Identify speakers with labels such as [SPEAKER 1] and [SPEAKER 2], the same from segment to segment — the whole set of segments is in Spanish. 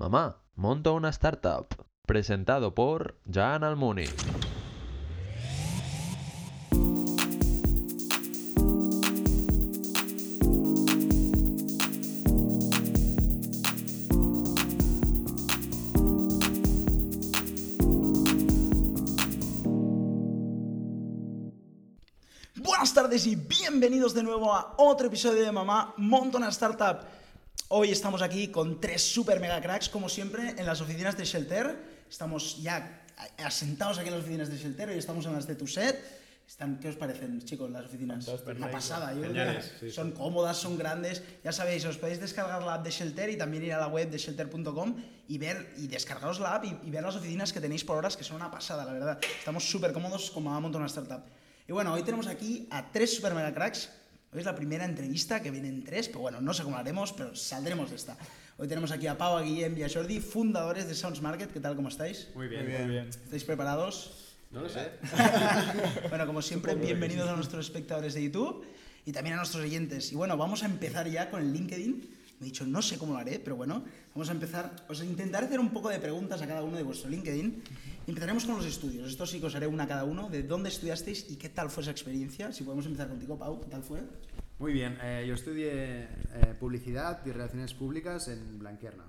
[SPEAKER 1] Mamá, monto una startup. Presentado por Jan Almuni.
[SPEAKER 2] Buenas tardes y bienvenidos de nuevo a otro episodio de Mamá Monta una Startup. Hoy estamos aquí con tres super mega cracks, como siempre, en las oficinas de Shelter. Estamos ya asentados aquí en las oficinas de Shelter, hoy estamos en las de Tuset. Están, ¿Qué os parecen, chicos, las oficinas? Una pasada, yo creo que
[SPEAKER 3] Geniales, sí,
[SPEAKER 2] son cómodas, son grandes. Ya sabéis, os podéis descargar la app de Shelter y también ir a la web de shelter.com y ver y descargaros la app y, y ver las oficinas que tenéis por horas, que son una pasada, la verdad. Estamos súper cómodos como Mamá Monta una Startup. Y bueno, hoy tenemos aquí a tres super mega cracks. Hoy es la primera entrevista que vienen tres, pero bueno, no sé cómo lo haremos, pero saldremos de esta. Hoy tenemos aquí a Pau, a Guillem y a Jordi, fundadores de Sounds Market. ¿Qué tal? ¿Cómo estáis?
[SPEAKER 3] Muy bien, muy bien.
[SPEAKER 2] ¿Estáis preparados?
[SPEAKER 3] No lo sé.
[SPEAKER 2] Bueno, como siempre, bienvenidos a nuestros espectadores de YouTube y también a nuestros oyentes. Y bueno, vamos a empezar ya con el LinkedIn. Me he dicho, no sé cómo lo haré, pero bueno, vamos a empezar. Os intentaré hacer un poco de preguntas a cada uno de vuestro LinkedIn. Empezaremos con los estudios. Esto sí que os haré una a cada uno. ¿De dónde estudiasteis y qué tal fue esa experiencia? Si podemos empezar contigo, Pau, ¿qué tal fue?
[SPEAKER 3] Muy bien, eh, yo estudié eh, publicidad y relaciones públicas en Blanquerna.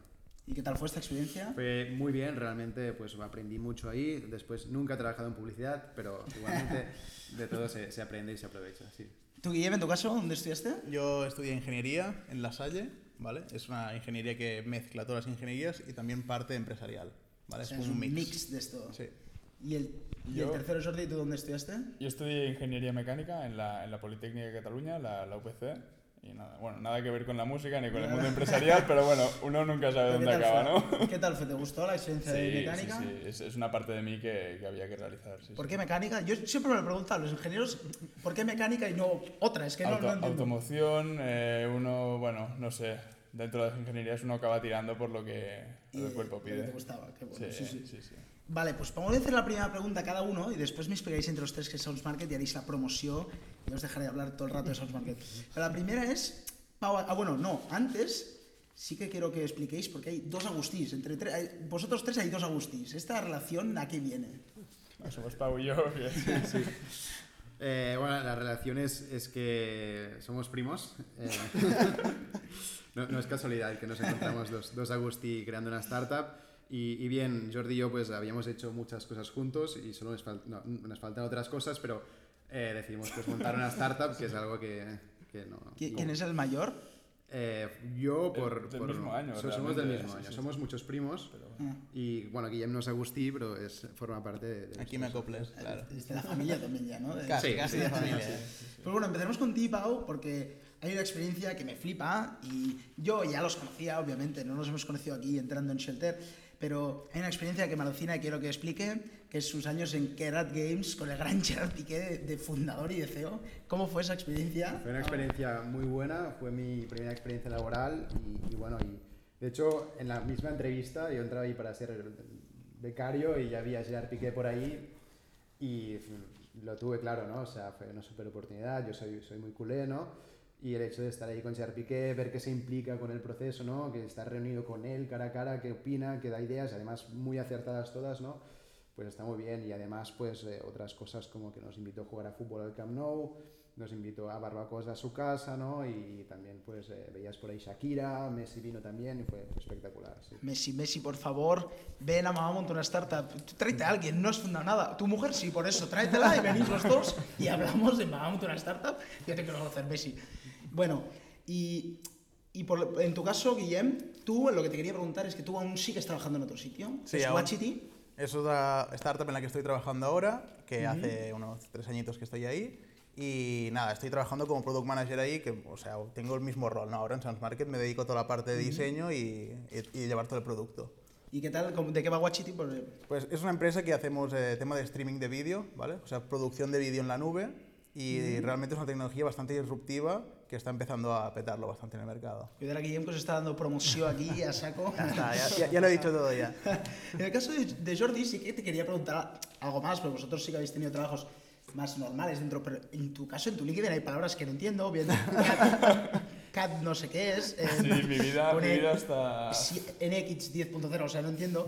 [SPEAKER 2] ¿Y qué tal fue esta experiencia?
[SPEAKER 3] Fue muy bien, realmente pues aprendí mucho ahí. Después nunca he trabajado en publicidad, pero igualmente de todo se, se aprende y se aprovecha. Sí.
[SPEAKER 2] ¿Tú, Guillem, en tu caso, dónde estudiaste?
[SPEAKER 4] Yo estudié ingeniería en La Salle, ¿vale? Es una ingeniería que mezcla todas las ingenierías y también parte empresarial, ¿vale?
[SPEAKER 2] O sea,
[SPEAKER 4] es
[SPEAKER 2] es un mix de esto.
[SPEAKER 4] Sí.
[SPEAKER 2] ¿Y el, y el
[SPEAKER 5] Yo-
[SPEAKER 2] tercero, Jordi, tú dónde estudiaste?
[SPEAKER 5] Yo estudié ingeniería mecánica en la, en la Politécnica de Cataluña, la, la UPC. Y nada, bueno, nada que ver con la música ni con el mundo empresarial, pero bueno, uno nunca sabe
[SPEAKER 2] ¿Qué
[SPEAKER 5] dónde acaba,
[SPEAKER 2] fue?
[SPEAKER 5] ¿no?
[SPEAKER 2] ¿Qué tal fue? ¿Te gustó la experiencia de mecánica?
[SPEAKER 5] sí, sí, Es, es una parte de mí que, que había que realizar. Sí,
[SPEAKER 2] ¿Por
[SPEAKER 5] sí.
[SPEAKER 2] qué mecánica? Yo siempre me lo pregunto a los ingenieros, ¿por qué mecánica y no otra? Es que no,
[SPEAKER 5] Auto-
[SPEAKER 2] no entiendo.
[SPEAKER 5] automoción, eh, uno, bueno, no sé, dentro de las ingenierías uno acaba tirando por lo que
[SPEAKER 2] Y
[SPEAKER 5] el cuerpo
[SPEAKER 2] que
[SPEAKER 5] pide.
[SPEAKER 2] te gustaba, qué bueno, sí, sí.
[SPEAKER 5] sí.
[SPEAKER 2] Vale, pues vamos a hacer la primera pregunta a cada uno y después me explicáis entre los tres qué es Sounds Market y haréis la promoción y os dejaré hablar todo el rato de Sounds Market. Pero la primera es, ah, bueno, no, antes sí que quiero que expliquéis porque hay dos Agustís, entre tres, hay- vosotros tres hay dos Agustís. ¿Esta relación a qué viene?
[SPEAKER 5] Bueno, somos Pau y yo. que-
[SPEAKER 3] Eh, bueno, la relación es, es que somos primos. eh, no, no es casualidad que nos encontramos dos, dos Agustí creando una startup. Y, y bien, Jordi y yo pues habíamos hecho muchas cosas juntos y solo nos, fal- no, nos faltan otras cosas, pero eh, decidimos pues montar una startup, que es algo que, que no...
[SPEAKER 2] ¿Qui-
[SPEAKER 3] no-
[SPEAKER 2] ¿Quién es el mayor?
[SPEAKER 3] Eh, yo por...
[SPEAKER 5] del
[SPEAKER 3] por-
[SPEAKER 5] mismo año,
[SPEAKER 3] so- Somos del mismo
[SPEAKER 5] sí,
[SPEAKER 3] año,
[SPEAKER 5] sí,
[SPEAKER 3] somos muchos primos.
[SPEAKER 2] Ah,
[SPEAKER 3] Y bueno, Guillem no es Agustí, pero es, forma parte de... de
[SPEAKER 4] Aquí me acoples, claro.
[SPEAKER 2] Es de la familia también ya, ¿no? De-
[SPEAKER 4] Casi,
[SPEAKER 3] Sí,
[SPEAKER 4] casi
[SPEAKER 3] sí,
[SPEAKER 4] de
[SPEAKER 3] sí,
[SPEAKER 4] familia.
[SPEAKER 3] sí.
[SPEAKER 2] Pues bueno, empezaremos con ti, Pau, porque hay una experiencia que me flipa y yo ya los conocía, obviamente, no nos hemos conocido aquí entrando en Shelter, pero hay una experiencia que y quiero que explique, que es sus años en Kerat Games con el gran Gerard Piqué de, de fundador y de CEO. ¿Cómo fue esa experiencia?
[SPEAKER 3] Fue una experiencia muy buena, fue mi primera experiencia laboral y, y bueno, y de hecho en la misma entrevista yo entraba ahí para ser becario y ya había Gerard Piqué por ahí y lo tuve claro, ¿no? O sea, fue una super oportunidad, yo soy, soy muy culé, ¿no? Y el hecho de estar ahí con Gerard Piqué, ver qué se implica con el proceso, ¿no? Que estar reunido con él cara a cara, qué opina, que da ideas, además muy acertadas todas, ¿no? Pues está muy bien y además pues eh, otras cosas como que nos invitó a jugar a fútbol al Camp Nou, nos invitó a barbacoas a su casa, ¿no? Y también pues eh, veías por ahí Shakira, Messi vino también y fue espectacular, sí.
[SPEAKER 2] Messi, Messi, por favor, ven a Mamá Monta una startup. Tráete a alguien, no has fundado nada. Tu mujer sí, por eso, tráetela y venís los dos y hablamos de Mamá Monta una startup. Yo te quiero conocer, Messi. Bueno, y, y por, en tu caso, Guillem, tú lo que te quería preguntar es que tú aún sigues trabajando en otro sitio.
[SPEAKER 4] Sí,
[SPEAKER 2] es
[SPEAKER 4] aún.
[SPEAKER 2] Wachiti.
[SPEAKER 4] Es otra startup en la que estoy trabajando ahora, que hace unos tres añitos que estoy ahí. Y nada, estoy trabajando como product manager ahí, que, o sea, tengo el mismo rol, ¿no? Ahora en Sounds Market me dedico a toda la parte de diseño y, y- y llevar todo el producto.
[SPEAKER 2] ¿Y qué tal? ¿Cómo- ¿De qué va Wachiti? Pues,
[SPEAKER 4] Pues es una empresa que hacemos eh, tema de streaming de vídeo, ¿vale? O sea, producción de vídeo en la nube y realmente es una tecnología bastante disruptiva que está empezando a petarlo bastante en el mercado.
[SPEAKER 2] cuidar a Guillem que os está dando promoción aquí a saco.
[SPEAKER 4] Ya está, ya, ya- ya lo he dicho todo ya.
[SPEAKER 2] En el caso de, de Jordi sí que te quería preguntar algo más, porque vosotros sí que habéis tenido trabajos más normales dentro, pero en tu caso, en tu LinkedIn hay palabras que no entiendo, bien. cat no sé qué es. eh,
[SPEAKER 5] Sí, mi vida, mi vida está...
[SPEAKER 2] NX 10.0, o sea, no entiendo.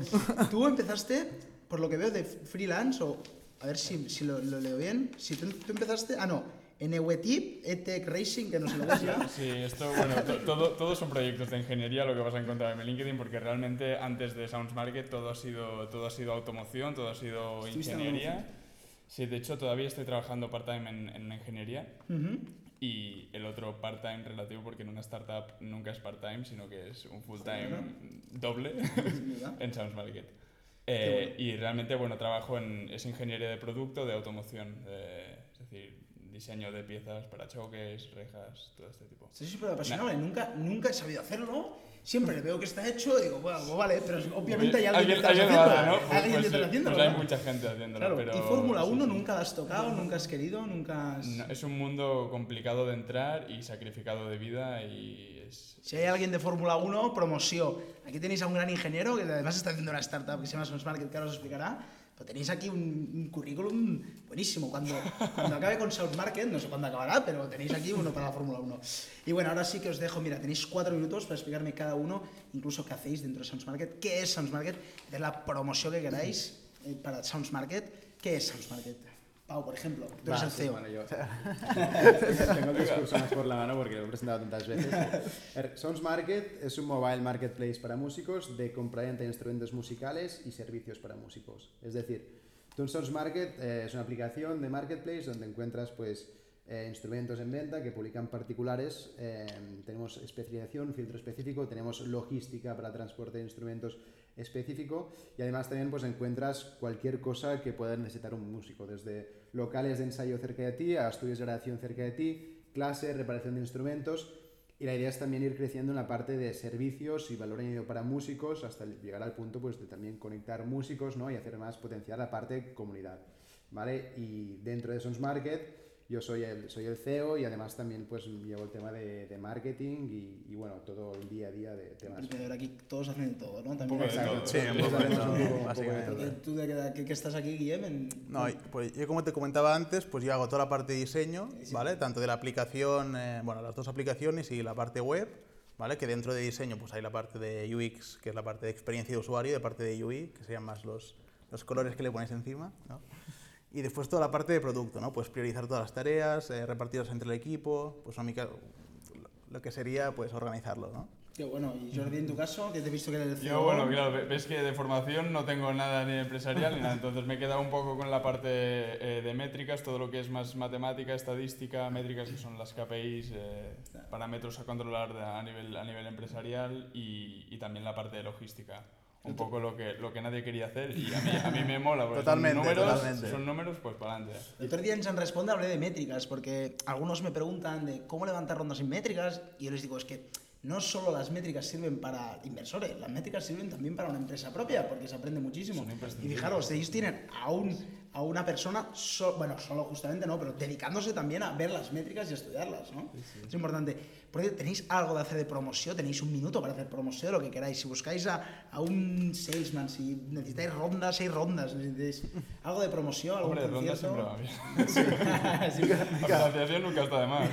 [SPEAKER 2] Tú empezaste, por lo que veo, de freelance, o a ver si, si lo, lo leo bien. Si tú, tú empezaste, ah, no, en EWETIP, ETEC Racing, que no sé lo es ya.
[SPEAKER 5] Sí, esto, bueno, to- todo, todos son proyectos de ingeniería lo que vas a encontrar en mi LinkedIn, porque realmente antes de Sounds Market todo ha sido, todo ha sido automoción, todo ha sido ingeniería. Sí, de hecho todavía estoy trabajando part-time en, en ingeniería
[SPEAKER 2] Ujú.
[SPEAKER 5] y el otro part-time relativo, porque en una startup nunca es part-time, sino que es un full-time doble en Sounds Market. Eh, Y realmente, bueno, trabajo en es ingeniería de producto, de automoción, de- es decir, diseño de piezas para choques, rejas, todo este tipo.
[SPEAKER 2] Estoy súper apasionado, eh, nunca, nunca he sabido hacerlo. Siempre le veo que está hecho y digo, bueno, pues vale, pero obviamente hay alguien,
[SPEAKER 5] lo
[SPEAKER 2] haciéndolo.
[SPEAKER 5] hace, ¿no?
[SPEAKER 2] Hay
[SPEAKER 5] Pues, sí,
[SPEAKER 2] haciéndolo,
[SPEAKER 5] pues hay
[SPEAKER 2] ¿no?
[SPEAKER 5] mucha gente haciéndolo,
[SPEAKER 2] Claro,
[SPEAKER 5] pero...
[SPEAKER 2] y Fórmula
[SPEAKER 5] sí,
[SPEAKER 2] 1
[SPEAKER 5] sí.
[SPEAKER 2] nunca la has tocado, nunca has querido, nunca has...
[SPEAKER 5] No, es un mundo complicado de entrar y sacrificado de vida y es...
[SPEAKER 2] Si hay alguien de Fórmula 1, promoción. Aquí tenéis a un gran ingeniero que además está haciendo una startup que se llama Sons Market, que ahora os explicará. Pero tenéis aquí un, currículum buenísimo. Cuando, cuando acabe con Sound Market, no sé cuándo acabará, pero tenéis aquí uno para la Fórmula 1. Y bueno, ahora sí que os dejo, mira, tenéis cuatro minutos para explicarme cada uno, incluso qué hacéis dentro de Sounds Market, qué es Sounds Market, hacer la promoción que queráis eh, para Sounds Market. ¿Qué es Sounds Market? Pau, por ejemplo, tú eres
[SPEAKER 3] Va,
[SPEAKER 2] el
[SPEAKER 3] sí,
[SPEAKER 2] CEO.
[SPEAKER 3] bueno, yo- Tengo el discurso más por la mano porque lo he presentado tantas veces. Sounds Market es un mobile marketplace para músicos de compra-venta de instrumentos musicales y servicios para músicos. Es decir, en Sounds Market eh, es una aplicación de marketplace donde encuentras pues eh, instrumentos en venta que publican particulares. eh, tenemos especialización, filtro específico, tenemos logística para transporte de instrumentos específico y además también pues encuentras cualquier cosa que pueda necesitar un músico, desde locales de ensayo cerca de ti a estudios de grabación cerca de ti, clases, reparación de instrumentos y la idea es también ir creciendo en la parte de servicios y valor añadido para músicos hasta llegar al punto pues de también conectar músicos ¿no? y hacer más potenciar la parte comunidad, ¿vale? Y dentro de Sons Market yo soy el, soy el CEO y además también pues llevo el tema de, de marketing y, y, bueno, todo el día a día de temas.
[SPEAKER 2] Emprendedor, aquí todos hacen de todo, ¿no? También
[SPEAKER 5] poco de
[SPEAKER 2] Exacto.
[SPEAKER 5] todo.
[SPEAKER 4] Sí, un poco de
[SPEAKER 3] de
[SPEAKER 2] tú de que estás aquí, Guillem, en...
[SPEAKER 4] No, pues yo como te comentaba antes, pues yo hago toda la parte de diseño, ¿vale? Tanto de la aplicación, eh, bueno, las dos aplicaciones y la parte web, ¿vale? Que dentro de diseño pues hay la parte de UX, que es la parte de experiencia de usuario, y la parte de UI, que serían más los, los colores que le ponéis encima, ¿no? Y después toda la parte de producto, ¿no? Pues priorizar todas las tareas, eh, repartirlas entre el equipo, pues a mí lo que sería pues organizarlo, ¿no?
[SPEAKER 2] Qué bueno. Y Jordi, en tu caso, que te he visto que eres el CEO.
[SPEAKER 5] Yo, bueno, claro, ve- ves que de formación no tengo nada ni empresarial ni nada, entonces me he quedado un poco con la parte eh, de métricas, todo lo que es más matemática, estadística, métricas que son las KPIs, eh, parámetros a controlar de- a nivel, a nivel empresarial y, y también la parte de logística. Un poco lo que, lo que nadie quería hacer y a mí, a mí me mola.
[SPEAKER 4] Totalmente,
[SPEAKER 5] son números,
[SPEAKER 4] totalmente.
[SPEAKER 5] Son números, pues para adelante.
[SPEAKER 2] El otro día en San Responde hablé de métricas, porque algunos me preguntan de cómo levantar rondas en métricas, y yo les digo, es que no solo las métricas sirven para inversores, las métricas sirven también para una empresa propia, porque se aprende muchísimo. Y fijaros, ellos tienen a, un, a una persona, so- bueno, solo justamente no, pero dedicándose también a ver las métricas y a estudiarlas, ¿no? Es importante. Por tenéis algo de hacer de promoción, tenéis un minuto para hacer promoción, lo que queráis. Si buscáis a, a un salesman, si necesitáis rondas, seis rondas, necesitáis algo de promoción, algún
[SPEAKER 5] Hombre, ronda
[SPEAKER 2] concierto.
[SPEAKER 5] siempre va bien.
[SPEAKER 2] Sí.
[SPEAKER 5] La financiación nunca está de más.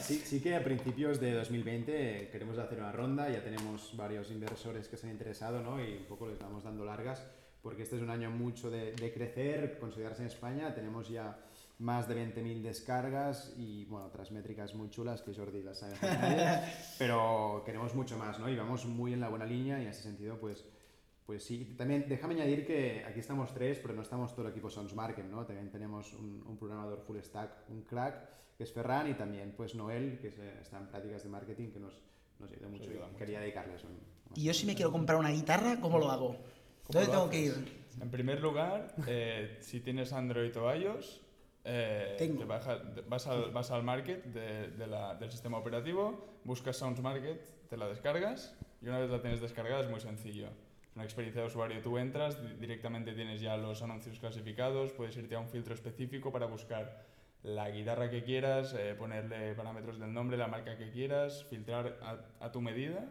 [SPEAKER 3] Sí, sí que a principios de 2020 queremos hacer una ronda, ya tenemos varios inversores que se han interesado ¿no? y un poco les vamos dando largas porque este es un año mucho de, de crecer, consolidarse en España, tenemos ya más de 20.000 descargas y bueno, otras métricas muy chulas que Jordi las sabe pero queremos mucho más ¿no? y vamos muy en la buena línea y en ese sentido pues pues sí, también déjame añadir que aquí estamos tres, pero no estamos todo el equipo Sons Market, ¿no? También tenemos un, un programador full stack, un crack, que es Ferran, y también pues Noel, que está en prácticas de marketing, que nos, nos ayuda mucho
[SPEAKER 5] ayuda
[SPEAKER 3] y
[SPEAKER 5] mucho.
[SPEAKER 3] quería dedicarles un...
[SPEAKER 2] Y yo si me quiero comprar una guitarra, ¿cómo lo hago? ¿Dónde tengo que ir?
[SPEAKER 5] En primer lugar, eh, si tienes Android o iOS, eh, te baja- vas, al, vas al market de- de la- del sistema operativo, buscas Sounds Market, te la descargas y una vez la tienes descargada es muy sencillo. Es una experiencia de usuario. Tú entras, di- directamente tienes ya los anuncios clasificados, puedes irte a un filtro específico para buscar la guitarra que quieras, eh, ponerle parámetros del nombre, la marca que quieras, filtrar a, a tu medida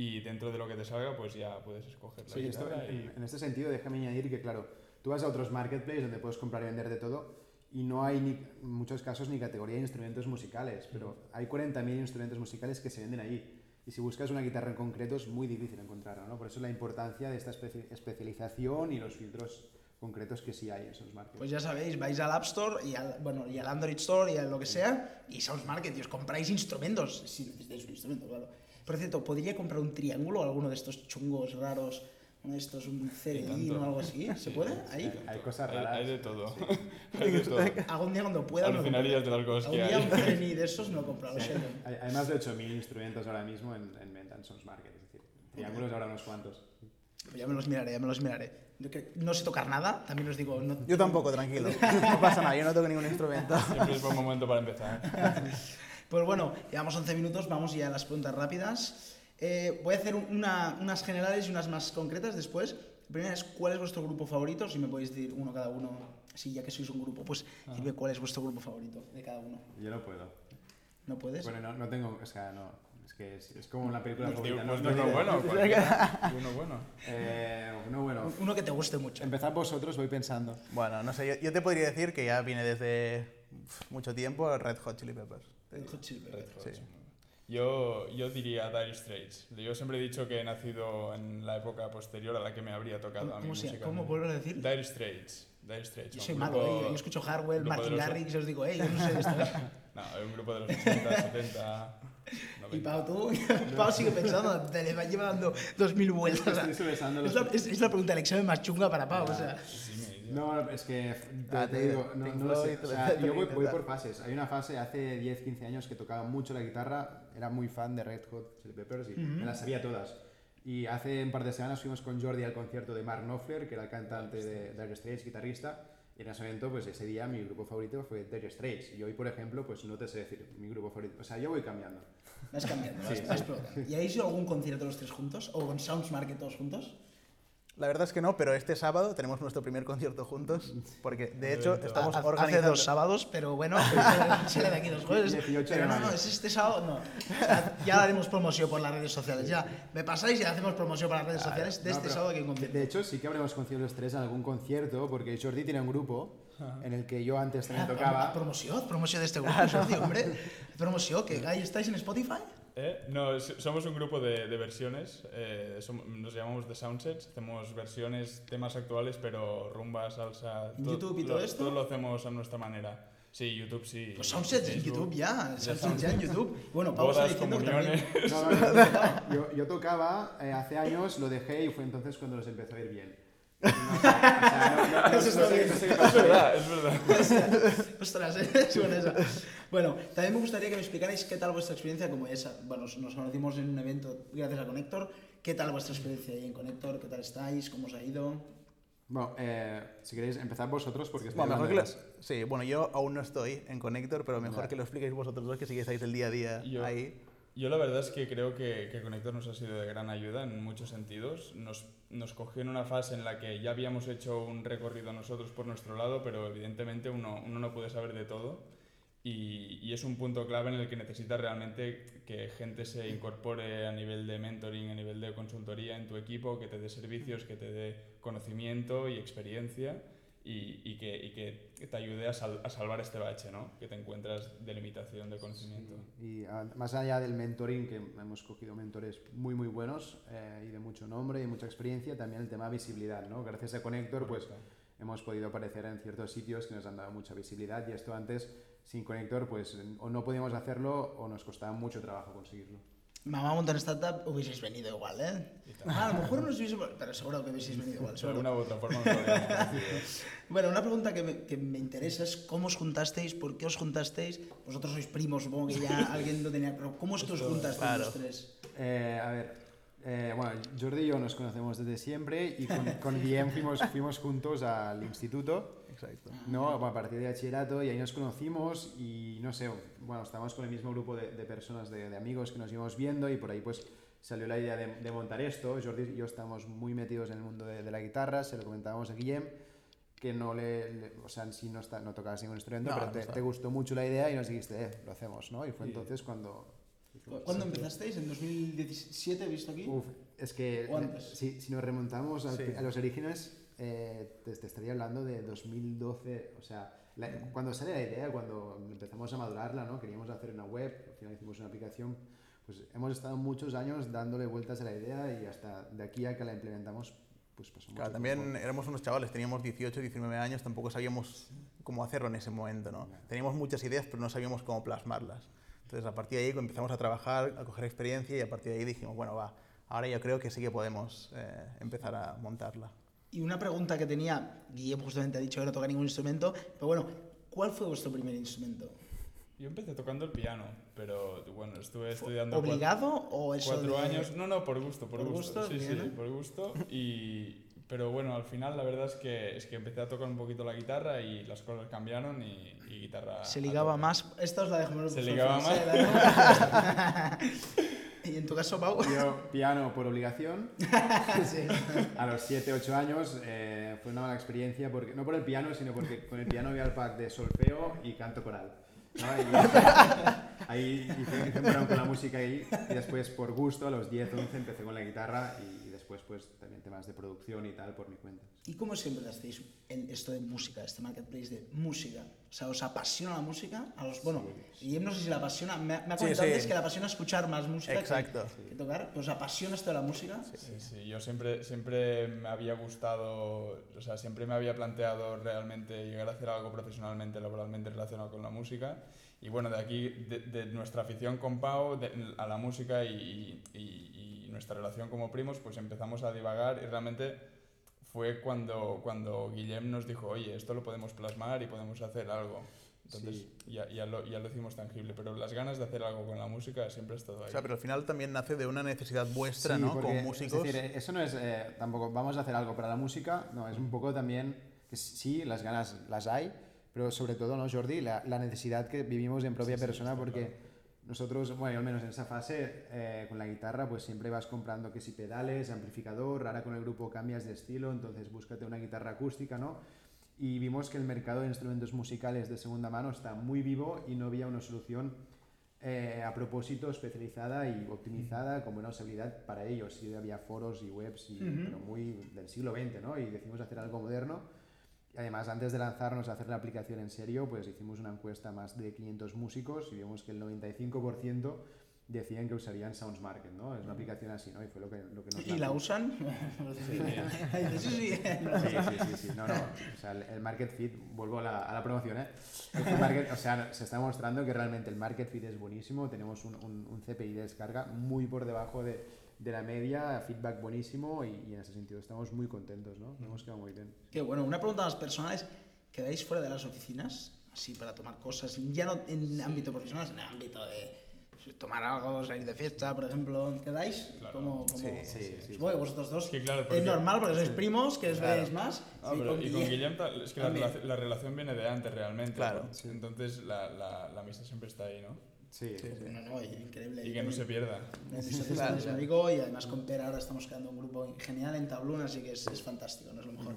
[SPEAKER 5] y dentro de lo que te salga pues ya puedes escoger la
[SPEAKER 3] Sí, esto, en,
[SPEAKER 5] y...
[SPEAKER 3] en este sentido déjame añadir que claro, tú vas a otros marketplaces donde puedes comprar y vender de todo y no hay ni, en muchos casos ni categoría de instrumentos musicales, pero hay 40.000 instrumentos musicales que se venden ahí. Y si buscas una guitarra en concreto es muy difícil encontrarla, ¿no? Por eso la importancia de esta especi- especialización y los filtros concretos que sí hay en esos markets.
[SPEAKER 2] Pues ya sabéis, vais al App Store y al, bueno, y al Android Store y a lo que sea, y Sounds Market, y os compráis instrumentos, si necesitáis un instrumento, claro. Por cierto, ¿podría comprar un triángulo o alguno de estos chungos raros? Uno de estos, un CDI o algo así, ¿se puede? Ahí.
[SPEAKER 3] hay cosas
[SPEAKER 5] Hay,
[SPEAKER 3] raras.
[SPEAKER 5] hay de todo. hay de todo.
[SPEAKER 2] Algún día cuando pueda.
[SPEAKER 5] Alucinarías
[SPEAKER 2] compro.
[SPEAKER 5] de las cosas
[SPEAKER 2] Algún
[SPEAKER 5] que
[SPEAKER 2] día
[SPEAKER 5] hay.
[SPEAKER 2] un CDI de esos lo compro, lo
[SPEAKER 3] Sí, hay, hay más de 8.000 instrumentos ahora mismo en, en venta en Sounds Market, es decir, triángulos ahora unos cuantos.
[SPEAKER 2] Pues ya me los miraré, ya me los miraré. No sé tocar nada, también os digo. No,
[SPEAKER 4] Yo tampoco, tranquilo. No pasa nada, yo no toco ningún instrumento.
[SPEAKER 5] Siempre es buen momento para empezar.
[SPEAKER 2] Pues bueno, llevamos 11 minutos, vamos ya a las preguntas rápidas. Eh, voy a hacer una- unas generales y unas más concretas después. La primera es, ¿cuál es vuestro grupo favorito? Si me podéis decir uno cada uno, sí, ya que sois un grupo, pues dime cuál es vuestro grupo favorito de cada uno.
[SPEAKER 3] Yo no puedo.
[SPEAKER 2] ¿No puedes?
[SPEAKER 3] Bueno, no, no tengo, o sea, no, es que es, es como una película
[SPEAKER 5] Pues,
[SPEAKER 3] favorita.
[SPEAKER 5] pues
[SPEAKER 3] no- no
[SPEAKER 5] uno
[SPEAKER 3] tiene-
[SPEAKER 5] bueno. Uno bueno.
[SPEAKER 3] Eh, no, bueno.
[SPEAKER 2] Uno que te guste mucho.
[SPEAKER 3] Empezad vosotros, voy pensando.
[SPEAKER 4] Bueno, no sé, yo, yo te podría decir que ya viene desde mucho tiempo Red Hot Chili Peppers.
[SPEAKER 2] Red Hot Chili Peppers.
[SPEAKER 5] Red Hot,
[SPEAKER 4] Sí.
[SPEAKER 5] Yo, yo diría Dire Straits. Yo siempre he dicho que he nacido en la época posterior a la que me habría tocado a mí
[SPEAKER 2] ¿Cómo. ¿Cómo vuelves a decir?
[SPEAKER 5] Dire Straits. Dire Straits.
[SPEAKER 2] Yo soy
[SPEAKER 5] grupo-
[SPEAKER 2] malo, ¿eh? yo escucho Hardwell, Martin
[SPEAKER 5] los-
[SPEAKER 2] Garrix, y os digo, eh, yo no sé de esto.
[SPEAKER 5] No, es un grupo de los 80, 70, 90.
[SPEAKER 2] Y Pau, tú, Pau sigue pensando, te le va- lleva dando 2000 vueltas. o sea, es, la, es- es la pregunta del examen más chunga para Pau, o sea.
[SPEAKER 5] Sí,
[SPEAKER 3] No, es que te,
[SPEAKER 4] Ah,
[SPEAKER 3] te digo, no, lo sé. O sea, yo voy, por fases. Hay una fase hace 10, 15 años que tocaba mucho la guitarra, era muy fan de Red Hot Chili Peppers y me las sabía todas. Y hace un par de semanas fuimos con Jordi al concierto de Mark Knopfler, que era el cantante de Dire Straits, guitarrista. Y en ese momento, pues ese día mi grupo favorito fue Dire Straits. Y hoy, por ejemplo, pues no te sé decir mi grupo favorito. O sea, yo voy cambiando.
[SPEAKER 2] Vas cambiando, vas,
[SPEAKER 3] Sí,
[SPEAKER 2] vas
[SPEAKER 3] sí.
[SPEAKER 2] probando. ¿Y habéis ido a algún concierto los tres juntos? ¿O con Sounds Market todos juntos?
[SPEAKER 4] La verdad es que no, pero este sábado tenemos nuestro primer concierto juntos, porque de hecho estamos
[SPEAKER 2] Ha- Hace
[SPEAKER 4] organizando...
[SPEAKER 2] dos sábados, pero bueno, será de aquí dos jueves.
[SPEAKER 3] 18 de
[SPEAKER 2] pero no, no, es este sábado, no. O sea, ya haremos promoción por las redes sociales. Ya me pasáis y hacemos promoción para las redes sociales de
[SPEAKER 3] No,
[SPEAKER 2] este sábado que concierto.
[SPEAKER 3] de hecho, sí que habremos conocido los tres en algún concierto, porque Jordi tiene un grupo en el que yo antes también
[SPEAKER 2] Ah,
[SPEAKER 3] tocaba.
[SPEAKER 2] Promoción, promoción de este grupo, Jordi, hombre. Promoción, que ahí estáis en Spotify.
[SPEAKER 5] ¿Eh? No, somos un grupo de, de versiones, eh, som- nos llamamos The Soundsets, hacemos versiones, temas actuales, pero rumba, salsa...
[SPEAKER 2] ¿En
[SPEAKER 5] todo-
[SPEAKER 2] YouTube y
[SPEAKER 5] lo-
[SPEAKER 2] todo esto?
[SPEAKER 5] Todo lo hacemos a nuestra manera. Sí, YouTube sí.
[SPEAKER 2] Pues Soundsets en. YouTube ya, Soundsets ya en YouTube. Bueno, Pau está diciendo que también.
[SPEAKER 3] No, no, yo, tocaba- yo- yo tocaba eh, hace años, lo dejé y fue entonces cuando los empezó a ir bien.
[SPEAKER 5] Es verdad, es verdad.
[SPEAKER 2] Ostras, es buena esa. Bueno, también me gustaría que me explicarais qué tal vuestra experiencia como esa. Bueno, nos conocimos en un evento gracias a Connector. ¿Qué tal vuestra experiencia ahí en Connector? ¿Qué tal estáis? ¿Cómo os ha ido?
[SPEAKER 3] Bueno, eh, si queréis empezar vosotros, porque
[SPEAKER 4] Bueno, mejor que lo-. Sí, bueno, yo aún no estoy en Connector, pero mejor que lo expliquéis vosotros dos, que que estáis el día a día ahí.
[SPEAKER 5] Yo la verdad es que creo que, que Connector nos ha sido de gran ayuda en muchos sentidos. Nos, nos cogió en una fase en la que ya habíamos hecho un recorrido nosotros por nuestro lado, pero evidentemente uno, uno no puede saber de todo. Y, y es un punto clave en el que necesitas realmente que gente se incorpore a nivel de mentoring, a nivel de consultoría en tu equipo, que te dé servicios, que te dé conocimiento y experiencia y, y que, y que te ayude a, sal- a salvar este bache ¿no? que te encuentras de limitación de conocimiento.
[SPEAKER 3] Y ah, más allá del mentoring, que hemos cogido mentores muy, muy buenos eh, y de mucho nombre y mucha experiencia, también el tema de visibilidad, ¿no? Gracias a Connector, pues
[SPEAKER 5] Correcto.
[SPEAKER 3] hemos podido aparecer en ciertos sitios que nos han dado mucha visibilidad y esto antes, sin Connector, pues o no podíamos hacerlo o nos costaba mucho trabajo conseguirlo.
[SPEAKER 2] Mamá monta en startup, hubieseis venido igual, ¿eh? Ah, a lo mejor no os hubiese... Pero seguro que hubieseis venido igual,
[SPEAKER 5] De
[SPEAKER 2] seguro.
[SPEAKER 5] alguna u otra forma nos habríamos conocido.
[SPEAKER 2] Bueno, una pregunta que me, que me interesa es cómo os juntasteis, por qué os juntasteis. Vosotros sois primos, supongo que ya alguien lo tenía, pero ¿cómo es que os juntasteis
[SPEAKER 4] claro.
[SPEAKER 2] los tres?
[SPEAKER 3] Eh, a ver, eh, bueno, Jordi y yo nos conocemos desde siempre y con, con Guillem fuimos, fuimos juntos al instituto.
[SPEAKER 4] Exacto.
[SPEAKER 3] No, a partir de bachillerato y ahí nos conocimos y no sé, bueno, estábamos con el mismo grupo de, de personas, de, de amigos que nos íbamos viendo y por ahí pues salió la idea de, de montar esto. Jordi y yo estamos muy metidos en el mundo de, la guitarra, se lo comentábamos a Guillem, que no le, le- o sea, en sí no, está, no tocabas ningún instrumento,
[SPEAKER 4] No,
[SPEAKER 3] pero te, gustó mucho la idea y nos dijiste, eh, lo hacemos, ¿no? Y fue entonces cuando...
[SPEAKER 2] ¿Cuándo empezasteis? ¿En 2017 he visto aquí?
[SPEAKER 3] Uf, es que
[SPEAKER 2] ¿O antes?
[SPEAKER 3] si, si nos remontamos al-
[SPEAKER 4] Sí.
[SPEAKER 3] a los orígenes, eh, te, te estaría hablando de 2012, o sea, la- cuando sale la idea, cuando empezamos a madurarla, ¿no? Queríamos hacer una web, al final hicimos una aplicación, pues hemos estado muchos años dándole vueltas a la idea y hasta de aquí a que la implementamos, pues pasó
[SPEAKER 4] Claro, también
[SPEAKER 3] tiempo.
[SPEAKER 4] éramos unos chavales, teníamos 18, 19 años, tampoco sabíamos cómo hacerlo en ese momento, ¿no? Teníamos muchas ideas, pero no sabíamos cómo plasmarlas. Entonces, a partir de ahí empezamos a trabajar, a coger experiencia y a partir de ahí dijimos, bueno, va, ahora yo creo que sí que podemos eh, empezar a montarla.
[SPEAKER 2] Y una pregunta que tenía, Guillem justamente ha dicho que no toca ningún instrumento, pero bueno, ¿cuál fue vuestro primer instrumento?
[SPEAKER 5] Yo empecé tocando el piano, pero bueno, estuve estudiando cuatro-
[SPEAKER 2] ¿Obligado o eso
[SPEAKER 5] cuatro
[SPEAKER 2] de-
[SPEAKER 5] años. No, no, por gusto, por,
[SPEAKER 2] ¿Por
[SPEAKER 5] gusto.
[SPEAKER 2] gusto?
[SPEAKER 5] Sí, sí, por gusto. Y, pero bueno, al final la verdad es que, es que empecé a tocar un poquito la guitarra y las cosas cambiaron y, y guitarra...
[SPEAKER 2] Se ligaba más. Esta os la dejamos
[SPEAKER 5] Se ligaba más.
[SPEAKER 2] Y en tu caso, Pau.
[SPEAKER 3] Yo, piano por obligación.
[SPEAKER 2] Sí.
[SPEAKER 3] A los 7, 8 años eh, fue una mala experiencia, porque, no por el piano, sino porque con el piano había el pack de solfeo y canto coral. ¿no? Y ahí hice, hice con la música ahí, y después por gusto, a los 10, 11 empecé con la guitarra y después pues también temas de producción y tal por mi cuenta.
[SPEAKER 2] ¿Y cómo siempre empezasteis en esto de música, este marketplace de música? O sea, ¿os apasiona la música? A los, bueno, Guillem no sé si la apasiona, me, ha- me ha
[SPEAKER 4] Sí,
[SPEAKER 2] comentado
[SPEAKER 4] sí.
[SPEAKER 2] antes que le apasiona escuchar más música que-
[SPEAKER 4] Exacto.
[SPEAKER 2] que, tocar. ¿Os apasiona esto de la música?
[SPEAKER 5] Sí, sí, yo siempre, siempre me había gustado, o sea, siempre me había planteado realmente llegar a hacer algo profesionalmente, laboralmente relacionado con la música. Y bueno, de aquí, de, de nuestra afición con Pau de- a la música y, y- y nuestra relación como primos, pues empezamos a divagar y realmente fue cuando, cuando Guillem nos dijo, oye, esto lo podemos plasmar y podemos hacer algo. Entonces ya, ya, lo, ya lo hicimos tangible, pero las ganas de hacer algo con la música siempre ha estado ahí.
[SPEAKER 4] O sea, pero al final también nace de una necesidad vuestra,
[SPEAKER 3] Sí,
[SPEAKER 4] ¿no?
[SPEAKER 3] porque,
[SPEAKER 4] Como músicos.
[SPEAKER 3] Es decir, eso no es eh, tampoco vamos a hacer algo para la música, no, es un poco también que sí, las ganas las hay, pero sobre todo, ¿no, Jordi? La, la necesidad que vivimos en propia persona, porque nosotros, bueno, yo al menos en esa fase, eh, con la guitarra, pues siempre vas comprando que si pedales, amplificador, ahora con el grupo cambias de estilo, entonces búscate una guitarra acústica, ¿no? Y vimos que el mercado de instrumentos musicales de segunda mano está muy vivo y no había una solución eh, a propósito especializada y optimizada con buena usabilidad para ellos. Sí había foros y webs, y, pero muy del siglo XX, ¿no? Y decidimos hacer algo moderno. Además, antes de lanzarnos a hacer la aplicación en serio, pues hicimos una encuesta a más de 500 músicos y vimos que el 95% decían que usarían Sounds Market, ¿no? Es una aplicación así, ¿no? Y fue lo que, lo que nos
[SPEAKER 2] ¿Y la usan? Sí, sí, sí.
[SPEAKER 3] Sí, sí. No, no. O sea, el, el market fit, vuelvo a la, a la promoción, ¿eh? Este market- o sea, se está mostrando que realmente el market fit es buenísimo. Tenemos un, un, un CPI de descarga muy por debajo de, de la media, feedback buenísimo y, y en ese sentido estamos muy contentos, ¿no? Nos hemos quedado muy bien.
[SPEAKER 2] Qué bueno, una pregunta más personal es, ¿quedáis fuera de las oficinas? Así para tomar cosas, ya no en ámbito profesional, sino en ámbito de pues, tomar algo, salir de fiesta, por ejemplo. ¿Quedáis?
[SPEAKER 5] Claro.
[SPEAKER 2] Como, como,
[SPEAKER 3] Sí, sí, sí.
[SPEAKER 2] Supongo que vosotros dos
[SPEAKER 5] Sí, claro,
[SPEAKER 2] es
[SPEAKER 5] porque-
[SPEAKER 2] normal porque sois primos, que os
[SPEAKER 4] Claro.
[SPEAKER 2] veis más.
[SPEAKER 5] Ah,
[SPEAKER 2] Sí,
[SPEAKER 5] pero-
[SPEAKER 2] con
[SPEAKER 5] y con
[SPEAKER 2] Guillem-
[SPEAKER 5] es que la, la relación viene de antes realmente.
[SPEAKER 4] Claro,
[SPEAKER 5] ¿no?
[SPEAKER 3] sí.
[SPEAKER 5] Entonces la, la, la amistad siempre está ahí, ¿no?
[SPEAKER 3] Sí,
[SPEAKER 2] No, no, increíble.
[SPEAKER 5] Y que no se pierda.
[SPEAKER 2] Somos un amigo y además con Per ahora estamos creando un grupo genial en Tablón, así que es, es fantástico, no es lo mejor.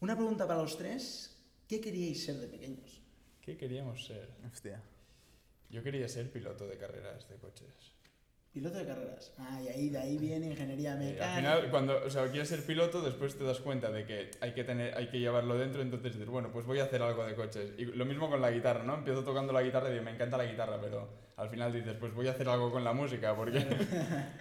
[SPEAKER 2] Una pregunta para los tres, ¿qué queríais ser de pequeños?
[SPEAKER 5] ¿Qué queríamos ser?
[SPEAKER 4] Hostia.
[SPEAKER 5] Yo quería ser piloto de carreras de coches.
[SPEAKER 2] Piloto de carreras. Ah, y ahí, de ahí viene ingeniería
[SPEAKER 5] Eh,
[SPEAKER 2] mecánica.
[SPEAKER 5] al final, cuando o sea, quieres ser piloto, después te das cuenta de que hay que, tener, hay que llevarlo dentro, entonces dices, bueno, pues voy a hacer algo de coches. Y lo mismo con la guitarra, ¿no? Empiezo tocando la guitarra y digo, me encanta la guitarra, pero al final dices, pues voy a hacer algo con la música, porque...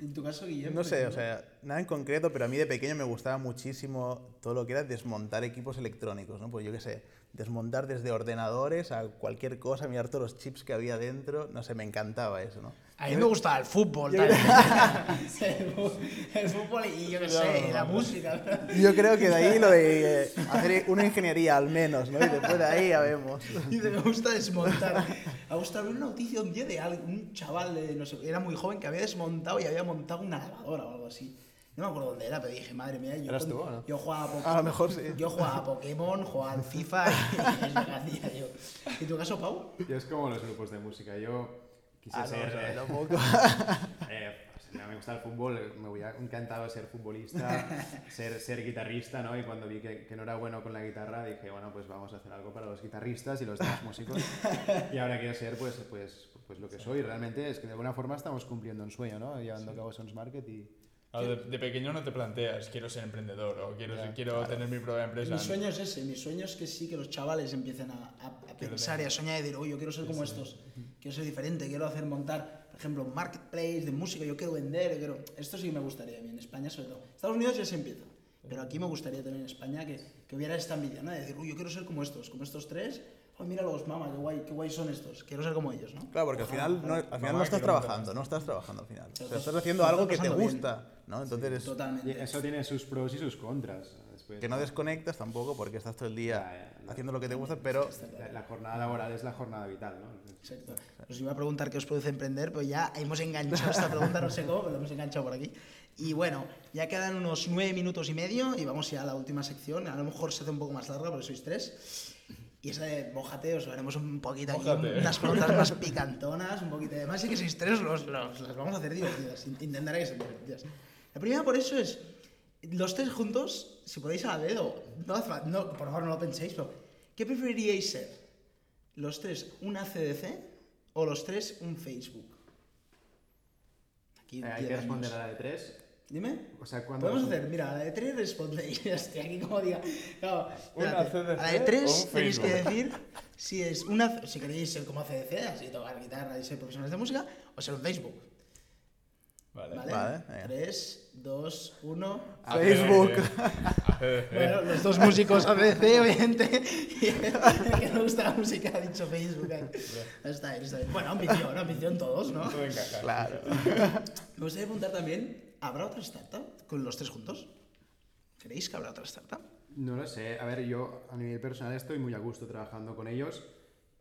[SPEAKER 2] En tu caso, Guillermo.
[SPEAKER 4] No sé, o sea, nada en concreto, pero a mí de pequeño me gustaba muchísimo todo lo que era desmontar equipos electrónicos, ¿no? Pues yo qué sé, desmontar desde ordenadores a cualquier cosa, mirar todos los chips que había dentro, no sé, me encantaba eso, ¿no?
[SPEAKER 2] A mí me gustaba el fútbol también. el, fútbol y yo qué sé, y la música.
[SPEAKER 4] Yo creo que de ahí lo de eh, hacer una ingeniería al menos, ¿no? Y después de ahí ya vemos.
[SPEAKER 2] Y me gusta desmontar. Me gusta ver una noticia un día de un chaval, de, no sé, era muy joven, que había desmontado y había montado una lavadora o algo así. No me acuerdo dónde era, pero dije, madre mía, yo,
[SPEAKER 3] ¿Eras tú o no?
[SPEAKER 2] yo jugaba a Pokémon.
[SPEAKER 4] A lo mejor sí.
[SPEAKER 2] Yo jugaba a Pokémon, jugaba al FIFA y es lo que hacía yo. ¿Y tu caso, Pau?
[SPEAKER 3] Yo es como los grupos de música. Yo quise
[SPEAKER 4] Ah, no,
[SPEAKER 3] ser...
[SPEAKER 4] o sea,
[SPEAKER 3] eh,
[SPEAKER 4] tampoco.
[SPEAKER 3] eh, o sea, me gusta el fútbol, eh, me hubiera encantado ser futbolista, ser, ser guitarrista, ¿no? Y cuando vi que, que no era bueno con la guitarra, dije, bueno, pues vamos a hacer algo para los guitarristas y los demás músicos. Y ahora quiero ser, pues, pues, pues lo que soy. Realmente es que de alguna forma estamos cumpliendo un sueño, ¿no? Llevando a cabo Sons Market y,
[SPEAKER 5] Claro, de, de pequeño no te planteas, quiero ser emprendedor o quiero, ser- quiero tener mi propia empresa.
[SPEAKER 2] Mi sueño es ese, mi sueño es que sí que los chavales empiecen a, a- a pensar y a soñar y decir, oye, yo quiero ser como estos, quiero ser diferente, quiero hacer montar, por ejemplo, un marketplace de música, yo quiero vender, yo quiero... Esto sí que me gustaría a mí, en España sobre todo. Estados Unidos ya se empieza, pero aquí me gustaría también en España que, que hubiera esta envidia, ¿no? De decir, uy, yo quiero ser como estos, como estos tres, oh, mira los mamá, qué guay, qué guay son estos, quiero ser como ellos, ¿no?
[SPEAKER 4] Claro, porque al final no, al final no estás trabajando, no estás trabajando al final. O sea,
[SPEAKER 2] estás-
[SPEAKER 4] haciendo algo que te gusta, ¿no? Entonces es-
[SPEAKER 3] Y
[SPEAKER 2] Totalmente.
[SPEAKER 3] eso tiene sus pros y sus contras. Después,
[SPEAKER 4] que no desconectas tampoco porque estás todo el día
[SPEAKER 3] Ya, ya,
[SPEAKER 4] haciendo lo que te gusta, pero
[SPEAKER 3] la, la jornada laboral es la jornada vital, ¿no?
[SPEAKER 2] Exacto. Os iba a preguntar qué os produce emprender, pero ya hemos enganchado esta pregunta, no sé cómo, pero la hemos enganchado por aquí. Y bueno, ya quedan unos nueve minutos y medio y vamos ya a la última sección. A lo mejor se hace un poco más larga porque sois tres. Y esa de Mójate os lo haremos un poquito aquí, unas preguntas más picantonas, un poquito de más. Y que sois tres, los, los- las vamos a hacer divertidas. In- Intentaré que sean divertidas. La primera por eso es, los tres juntos, si podéis a la vez, o no, por favor no lo penséis, pero ¿qué preferiríais ser? ¿Los tres una CDC o los tres un Facebook? Aquí
[SPEAKER 3] Eh, hay que responder a la de tres.
[SPEAKER 2] Dime.
[SPEAKER 3] O sea, ¿cuándo
[SPEAKER 2] Podemos
[SPEAKER 3] responde?
[SPEAKER 2] hacer, mira, a la de tres respondéis. Hostia, aquí como diga. Claro,
[SPEAKER 5] ¿Una. CDC
[SPEAKER 2] a la de tres tenéis que decir si es una, si queréis ser como CDC, así tocar guitarra y ser profesionales de música, o ser un Facebook.
[SPEAKER 5] Vale.
[SPEAKER 2] ¿Vale?
[SPEAKER 4] Vale, venga.
[SPEAKER 2] 3, 2, 1.
[SPEAKER 4] Facebook.
[SPEAKER 5] ACDC.
[SPEAKER 2] Bueno, los dos músicos ACDC, obviamente. Y el que no gusta la música ha dicho Facebook. Está bien, está bien. Bueno, ambición, ambición todos, ¿no?
[SPEAKER 5] Todo encaja.
[SPEAKER 4] Claro.
[SPEAKER 2] Me gustaría preguntar también, ¿habrá otra startup con los tres juntos? ¿Creéis que habrá otra startup?
[SPEAKER 3] No lo sé. A ver, yo a nivel personal estoy muy a gusto trabajando con ellos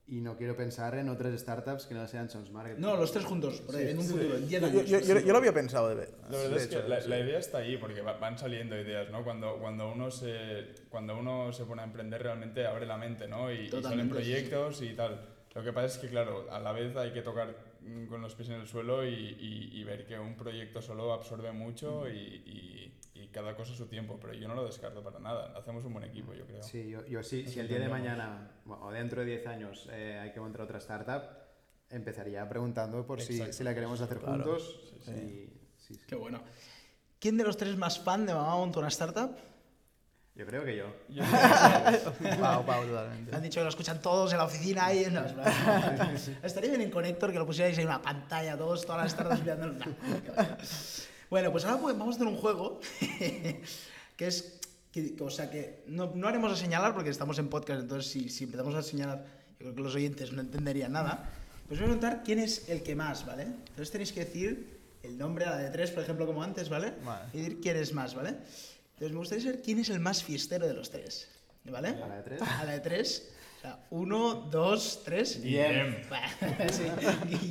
[SPEAKER 3] y no quiero pensar en otras startups que no sean Sons Market.
[SPEAKER 2] No, los tres juntos, por ahí, en un futuro, en 10
[SPEAKER 4] Yo,
[SPEAKER 2] años.
[SPEAKER 4] yo- yo- yo lo había pensado de ver.
[SPEAKER 5] La verdad
[SPEAKER 4] de
[SPEAKER 5] es que
[SPEAKER 4] hecho,
[SPEAKER 5] la,
[SPEAKER 4] sí.
[SPEAKER 5] la idea está ahí porque va- van saliendo ideas, ¿no? Cuando, cuando, uno se, cuando uno se pone a emprender realmente abre la mente, ¿no? Y, y salen
[SPEAKER 2] sí, sí.
[SPEAKER 5] proyectos y tal. Lo que pasa es que, claro, a la vez hay que tocar con los pies en el suelo y, y- y ver que un proyecto solo absorbe mucho y, y- y cada cosa a su tiempo, pero yo no lo descarto para nada. Hacemos un buen equipo, yo creo.
[SPEAKER 3] Sí, yo, yo sí,
[SPEAKER 5] Nos
[SPEAKER 3] si el día de mañana bueno, o dentro de 10 años eh, hay que montar otra startup, empezaría preguntando por si, si la queremos hacer
[SPEAKER 4] Claro.
[SPEAKER 3] juntos.
[SPEAKER 4] Sí,
[SPEAKER 3] Sí, sí, sí.
[SPEAKER 2] Qué bueno. ¿Quién de los tres es más fan de Mamá monta una startup?
[SPEAKER 3] Yo creo que yo.
[SPEAKER 5] Yo-
[SPEAKER 4] Pau, Pau, totalmente.
[SPEAKER 2] Han dicho que lo escuchan todos en la oficina y es verdad. Estaría bien en Connector que lo pusierais en una pantalla todos, todas las startups mirando. No, qué va. Bueno, pues ahora pues vamos a hacer un juego que es, que, que, o sea, que no, no haremos a señalar porque estamos en podcast, entonces si, si empezamos a señalar, yo creo que los oyentes no entenderían nada. Pues voy a preguntar quién es el que más, ¿vale? Entonces tenéis que decir el nombre a la de tres, por ejemplo, como antes, ¿vale?
[SPEAKER 4] Vale.
[SPEAKER 2] Y decir quién es más, ¿vale? Entonces me gustaría saber quién es el más fiestero de los tres, ¿vale?
[SPEAKER 3] ¿A la de tres?
[SPEAKER 2] A la de tres. O sea, uno, dos, tres.
[SPEAKER 5] Guillem.
[SPEAKER 2] sí.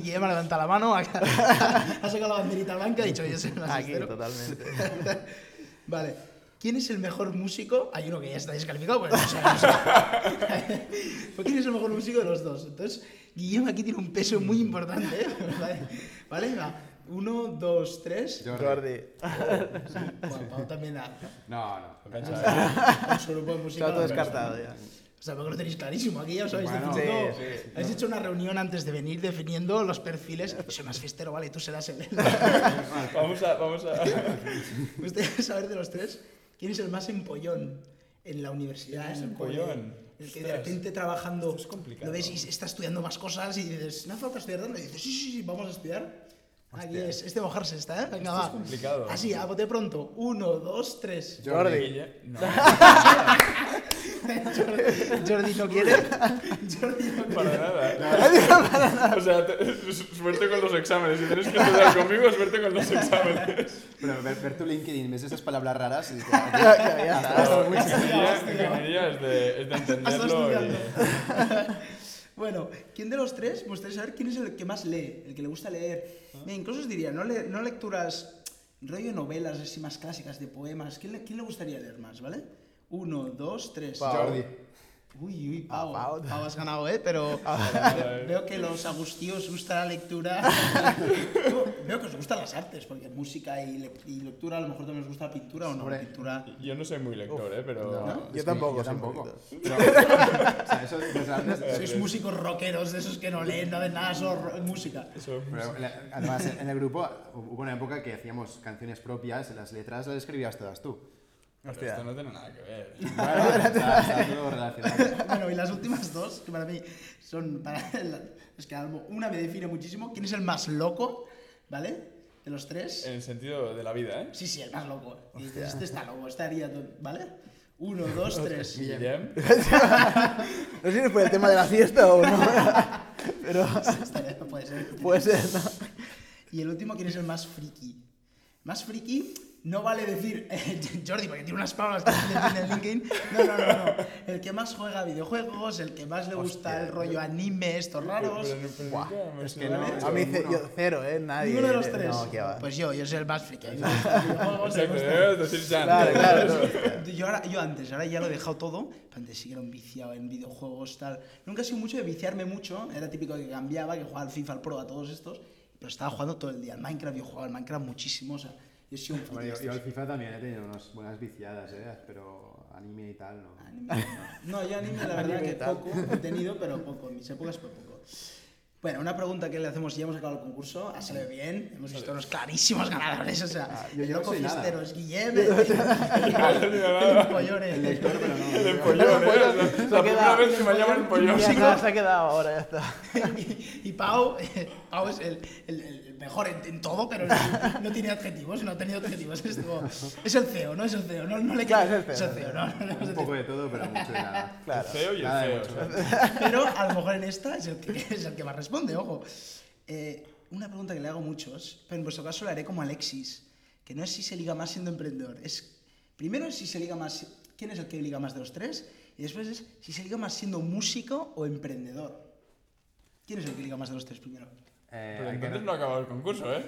[SPEAKER 2] Guillem ha levantado la mano, ha, sacado la banderita blanca y ha dicho yo soy el más
[SPEAKER 4] Aquí,
[SPEAKER 2] fiestero.
[SPEAKER 4] totalmente.
[SPEAKER 2] Vale. ¿Quién es el mejor músico? Hay uno que ya está descalificado, pero no sabe música. Pues ¿Quién es el mejor músico de los dos? Entonces, Guillem aquí tiene un peso muy importante. ¿eh? Vale, ¿Vale? Va. Uno, dos, tres.
[SPEAKER 3] Jordi.
[SPEAKER 4] Jordi.
[SPEAKER 2] Bueno, Pau también da.
[SPEAKER 3] No, no.
[SPEAKER 2] Con su grupo de música.
[SPEAKER 4] Está todo
[SPEAKER 2] no,
[SPEAKER 4] descartado ya.
[SPEAKER 2] O sea, porque lo tenéis clarísimo, aquí ya os habéis
[SPEAKER 3] Bueno,
[SPEAKER 2] definido.
[SPEAKER 4] sí, sí.
[SPEAKER 2] Habéis hecho una reunión antes de venir definiendo los perfiles. Yo soy más fiestero, vale, tú serás el.
[SPEAKER 5] Vamos a... Vamos a...
[SPEAKER 2] Me gustaría saber de los tres quién es el más empollón en la universidad.
[SPEAKER 5] ¿Quién es
[SPEAKER 2] el
[SPEAKER 5] empollón?
[SPEAKER 2] El que de repente trabajando
[SPEAKER 5] es complicado.
[SPEAKER 2] lo ves y está estudiando más cosas y dices, no hace falta estudiar tanto. Y dices, sí, sí, sí, vamos a estudiar. Aquí es, es de mojarse esta, ¿eh? Venga,
[SPEAKER 5] Esto
[SPEAKER 2] va.
[SPEAKER 5] es complicado.
[SPEAKER 2] Así, a bote pronto. Uno, dos, tres.
[SPEAKER 4] Jordi.
[SPEAKER 5] No,
[SPEAKER 2] Jordi no quiere. Jordi no quiere.
[SPEAKER 5] para nada. O sea, te- suerte con los exámenes. Si tienes que estudiar conmigo, suerte con los exámenes.
[SPEAKER 3] Pero ver, ver tu LinkedIn, ves esas palabras raras y te-
[SPEAKER 4] Ya, ya, ya
[SPEAKER 5] ingeniería, ingeniería es de, es de entenderlo y...
[SPEAKER 2] Bueno, ¿quién de los tres? Me gustaría saber quién es el que más lee, el que le gusta leer. Mira, incluso os diría, no, le- no lecturas, rollo novelas así más clásicas de poemas. ¿Quién le, quién le gustaría leer más, vale? Uno, dos, tres.
[SPEAKER 3] Jordi.
[SPEAKER 2] Uy, uy, Pau.
[SPEAKER 4] Pau.
[SPEAKER 2] Pau, has ganado, ¿eh? Pero veo, que los agustíos os gusta la lectura. veo que os gustan las artes, porque música y, le- y lectura a lo mejor también os gusta la pintura o no.
[SPEAKER 3] Hombre.
[SPEAKER 2] Pintura.
[SPEAKER 5] Yo no soy muy lector, ¿eh? Pero...
[SPEAKER 3] No,
[SPEAKER 4] Yo tampoco,
[SPEAKER 3] yo tampoco.
[SPEAKER 2] Sois músicos rockeros de esos que no leen, no hacen nada, solo música.
[SPEAKER 5] Eso-
[SPEAKER 3] pero, la- además, en el grupo hubo una época que hacíamos canciones propias, las letras las escribías todas tú.
[SPEAKER 5] Pero
[SPEAKER 4] Hostia.
[SPEAKER 5] esto no tiene nada que ver.
[SPEAKER 3] Bueno, está, está todo relacionado.
[SPEAKER 2] Bueno, y las últimas dos, que para mí son. Para el- es que algo- una me define muchísimo. ¿Quién es el más loco? ¿Vale? De los tres.
[SPEAKER 5] En el sentido de la vida, ¿eh?
[SPEAKER 2] Sí, sí, el más loco. Este está loco, estaría. todo- ¿Vale? Uno, dos, tres.
[SPEAKER 5] Guillem.
[SPEAKER 4] No sé si es por el tema de la fiesta o no. Pero
[SPEAKER 2] puede ser.
[SPEAKER 4] puede ser, ¿no?
[SPEAKER 2] Y el último, ¿quién es el más friki? Más friki, no vale decir eh, Jordi, porque tiene unas palabras que tiene en el LinkedIn. No, no, no, no. El que más juega a videojuegos, el que más le gusta el rollo anime, estos raros.
[SPEAKER 5] Pero, pero
[SPEAKER 4] Buah,
[SPEAKER 5] me
[SPEAKER 3] es que no.
[SPEAKER 4] A mí
[SPEAKER 3] Ninguno.
[SPEAKER 4] yo cero, ¿eh? Nadie.
[SPEAKER 2] Ninguno de los tres.
[SPEAKER 4] No, qué va.
[SPEAKER 2] Pues yo, yo soy el más friki.
[SPEAKER 4] Claro, claro.
[SPEAKER 2] Yo, ahora, yo antes, ahora ya lo he dejado todo. pero Antes sí que era un viciado en videojuegos, tal. Nunca he sido mucho de viciarme mucho. Era típico que cambiaba, que jugaba al FIFA, al Pro, a todos estos. Pero estaba jugando todo el día. Al Minecraft yo jugaba al Minecraft muchísimo. O sea, yo sido un de
[SPEAKER 3] yo, yo al FIFA también he tenido unas buenas viciadas, ¿eh? pero anime y tal, ¿no?
[SPEAKER 2] Anime, no. No, yo anime la verdad
[SPEAKER 4] Anime
[SPEAKER 2] que poco he tenido, pero poco. En mis épocas fue poco. Bueno, una pregunta que le hacemos, ya hemos acabado el concurso, ha salido bien, hemos visto unos clarísimos ganadores, o sea,
[SPEAKER 3] Ah, yo-
[SPEAKER 2] el
[SPEAKER 3] yo no
[SPEAKER 2] loco
[SPEAKER 3] soy nada.
[SPEAKER 2] fiestero es Guillem, el, empollón,
[SPEAKER 3] El lector, pero no.
[SPEAKER 5] El empollón, ¿eh? La primera vez que me llaman empollón.
[SPEAKER 4] Quedado- se ha quedado ahora, ya está.
[SPEAKER 2] y, y Pau, Pau es el, el- el mejor en, en todo, pero no, no tiene adjetivos, no ha tenido adjetivos. Es, como- es el CEO, no es el CEO, no, no le
[SPEAKER 4] Claro,
[SPEAKER 2] es
[SPEAKER 4] es
[SPEAKER 2] el
[SPEAKER 4] el
[SPEAKER 2] CEO,
[SPEAKER 4] CEO.
[SPEAKER 2] no, no, no, es
[SPEAKER 3] Un
[SPEAKER 2] el
[SPEAKER 3] poco de todo, pero mucho de nada.
[SPEAKER 5] El
[SPEAKER 4] Claro.
[SPEAKER 5] y el
[SPEAKER 3] Nada de
[SPEAKER 5] feo.
[SPEAKER 3] mucho.
[SPEAKER 5] o sea.
[SPEAKER 2] Pero a lo mejor en esta es el que, es el que más responde, ojo. Eh, una pregunta que le hago a muchos, pero en vuestro caso la haré como Alexis, que no es si se liga más siendo emprendedor, es primero si se liga más, quién es el que liga más de los tres, y después es si se liga más siendo músico o emprendedor. ¿Quién es el que liga más de los tres primero?
[SPEAKER 3] Eh,
[SPEAKER 5] Pero
[SPEAKER 3] hay, que,
[SPEAKER 5] entonces no ha acabado el concurso, ¿eh?